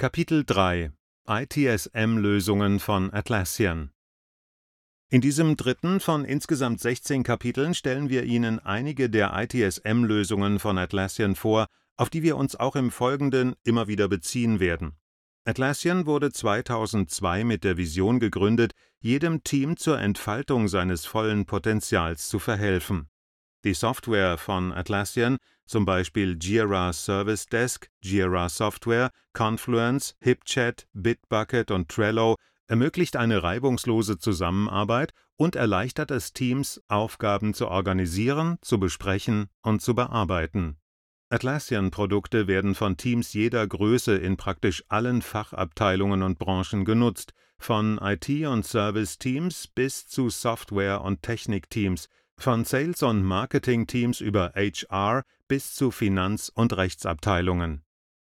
Kapitel 3 ITSM-Lösungen von Atlassian In diesem dritten von insgesamt 16 Kapiteln stellen wir Ihnen einige der ITSM-Lösungen von Atlassian vor, auf die wir uns auch im Folgenden immer wieder beziehen werden. Atlassian wurde 2002 mit der Vision gegründet, jedem Team zur Entfaltung seines vollen Potenzials zu verhelfen. Die Software von Atlassian zum Beispiel Jira Service Desk, Jira Software, Confluence, HipChat, Bitbucket und Trello ermöglicht eine reibungslose Zusammenarbeit und erleichtert es Teams, Aufgaben zu organisieren, zu besprechen und zu bearbeiten. Atlassian-Produkte werden von Teams jeder Größe in praktisch allen Fachabteilungen und Branchen genutzt, von IT- und Service-Teams bis zu Software- und Technikteams, von Sales- und Marketing-Teams über HR bis zu Finanz- und Rechtsabteilungen.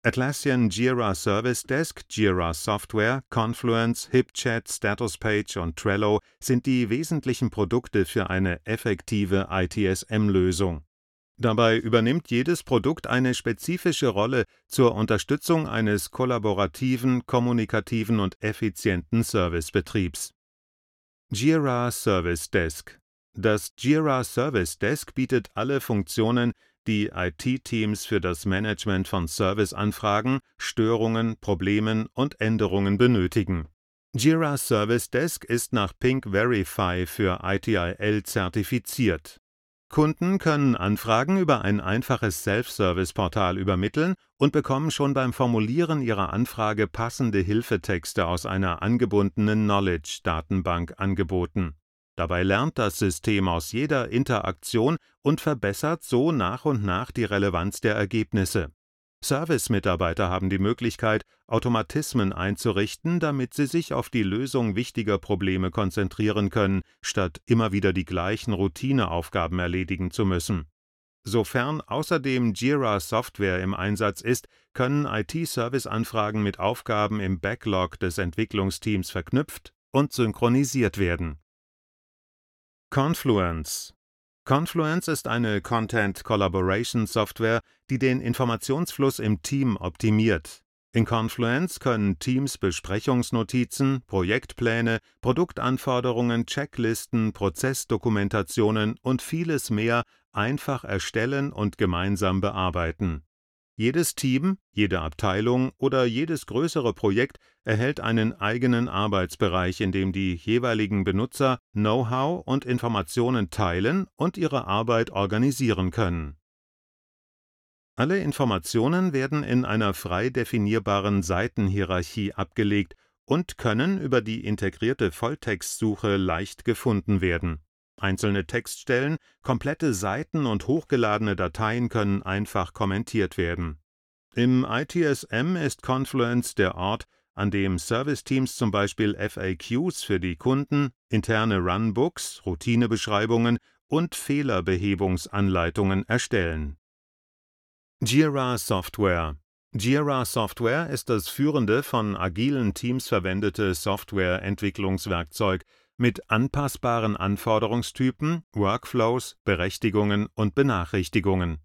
Atlassian Jira Service Desk, Jira Software, Confluence, HipChat, Statuspage und Trello sind die wesentlichen Produkte für eine effektive ITSM-Lösung. Dabei übernimmt jedes Produkt eine spezifische Rolle zur Unterstützung eines kollaborativen, kommunikativen und effizienten Servicebetriebs. Jira Service Desk Das Jira Service Desk bietet alle Funktionen, die IT-Teams für das Management von Serviceanfragen, Störungen, Problemen und Änderungen benötigen. Jira Service Desk ist nach Pink Verify für ITIL zertifiziert. Kunden können Anfragen über ein einfaches Self-Service-Portal übermitteln und bekommen schon beim Formulieren ihrer Anfrage passende Hilfetexte aus einer angebundenen Knowledge-Datenbank angeboten. Dabei lernt das System aus jeder Interaktion und verbessert so nach und nach die Relevanz der Ergebnisse. Service-Mitarbeiter haben die Möglichkeit, Automatismen einzurichten, damit sie sich auf die Lösung wichtiger Probleme konzentrieren können, statt immer wieder die gleichen Routineaufgaben erledigen zu müssen. Sofern außerdem Jira Software im Einsatz ist, können IT-Service-Anfragen mit Aufgaben im Backlog des Entwicklungsteams verknüpft und synchronisiert werden Confluence Confluence ist eine Content-Collaboration-Software, die den Informationsfluss im Team optimiert. In Confluence können Teams Besprechungsnotizen, Projektpläne, Produktanforderungen, Checklisten, Prozessdokumentationen und vieles mehr einfach erstellen und gemeinsam bearbeiten jedes Team, jede Abteilung oder jedes größere Projekt erhält einen eigenen Arbeitsbereich, in dem die jeweiligen Benutzer Know-how und Informationen teilen und ihre Arbeit organisieren können. Alle Informationen werden in einer frei definierbaren Seitenhierarchie abgelegt und können über die integrierte Volltextsuche leicht gefunden werden Einzelne Textstellen, komplette Seiten und hochgeladene Dateien können einfach kommentiert werden. Im ITSM ist Confluence der Ort, an dem Serviceteams zum Beispiel FAQs für die Kunden, interne Runbooks, Routinebeschreibungen und Fehlerbehebungsanleitungen erstellen. Jira Software Jira Software ist das führende von agilen Teams verwendete Softwareentwicklungswerkzeug, mit anpassbaren Anforderungstypen, Workflows, Berechtigungen und Benachrichtigungen.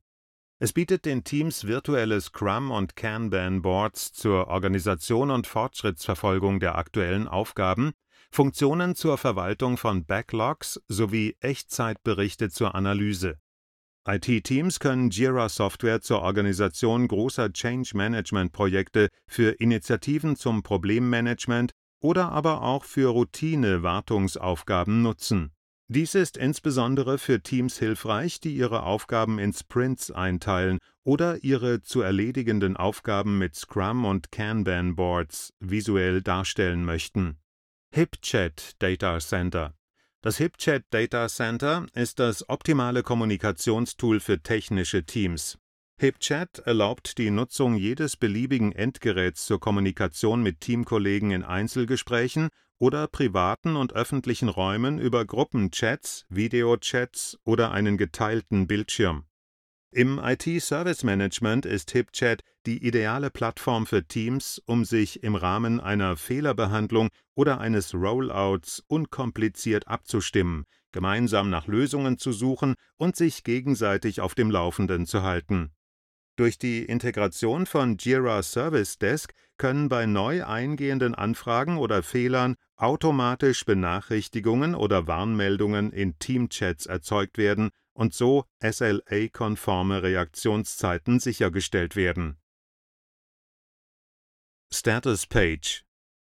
Es bietet den Teams virtuelle Scrum- und Kanban-Boards zur Organisation und Fortschrittsverfolgung der aktuellen Aufgaben, Funktionen zur Verwaltung von Backlogs sowie Echtzeitberichte zur Analyse. IT-Teams können Jira-Software zur Organisation großer Change-Management-Projekte für Initiativen zum Problemmanagement oder aber auch für Routine-Wartungsaufgaben nutzen. Dies ist insbesondere für Teams hilfreich, die ihre Aufgaben in Sprints einteilen oder ihre zu erledigenden Aufgaben mit Scrum und Kanban Boards visuell darstellen möchten. HipChat Data Center Das HipChat Data Center ist das optimale Kommunikationstool für technische Teams. HipChat erlaubt die Nutzung jedes beliebigen Endgeräts zur Kommunikation mit Teamkollegen in Einzelgesprächen oder privaten und öffentlichen Räumen über Gruppenchats, Videochats oder einen geteilten Bildschirm. Im IT-Service Management ist HipChat die ideale Plattform für Teams, um sich im Rahmen einer Fehlerbehandlung oder eines Rollouts unkompliziert abzustimmen, gemeinsam nach Lösungen zu suchen und sich gegenseitig auf dem Laufenden zu halten Durch die Integration von Jira Service Desk können bei neu eingehenden Anfragen oder Fehlern automatisch Benachrichtigungen oder Warnmeldungen in Teamchats erzeugt werden und so SLA-konforme Reaktionszeiten sichergestellt werden. Status Page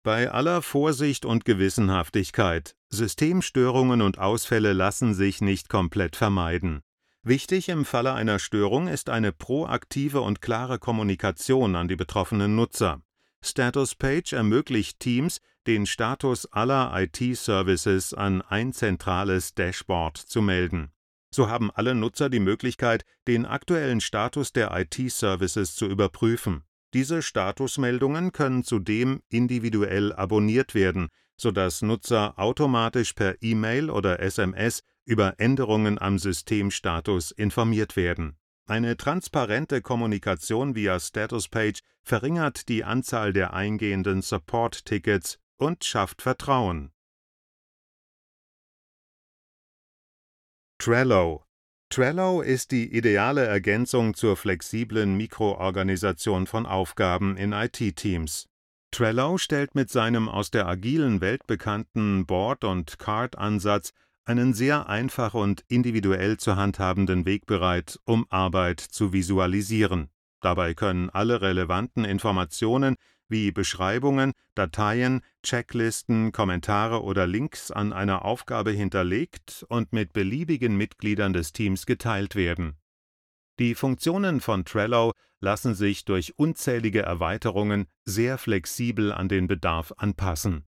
bei aller Vorsicht und Gewissenhaftigkeit, Systemstörungen und Ausfälle lassen sich nicht komplett vermeiden. Wichtig im Falle einer Störung ist eine proaktive und klare Kommunikation an die betroffenen Nutzer. Status Page ermöglicht Teams, den Status aller IT-Services an ein zentrales Dashboard zu melden. So haben alle Nutzer die Möglichkeit, den aktuellen Status der IT-Services zu überprüfen. Diese Statusmeldungen können zudem individuell abonniert werden, sodass Nutzer automatisch per E-Mail oder SMS über Änderungen am Systemstatus informiert werden. Eine transparente Kommunikation via Statuspage verringert die Anzahl der eingehenden Support-Tickets und schafft Vertrauen. Trello Trello ist die ideale Ergänzung zur flexiblen Mikroorganisation von Aufgaben in IT-Teams. Trello stellt mit seinem aus der agilen Welt bekannten Board- und Card-Ansatz einen sehr einfach und individuell zu handhabenden Weg bereit, um Arbeit zu visualisieren. Dabei können alle relevanten Informationen wie Beschreibungen, Dateien, Checklisten, Kommentare oder Links an einer Aufgabe hinterlegt und mit beliebigen Mitgliedern des Teams geteilt werden. Die Funktionen von Trello lassen sich durch unzählige Erweiterungen sehr flexibel an den Bedarf anpassen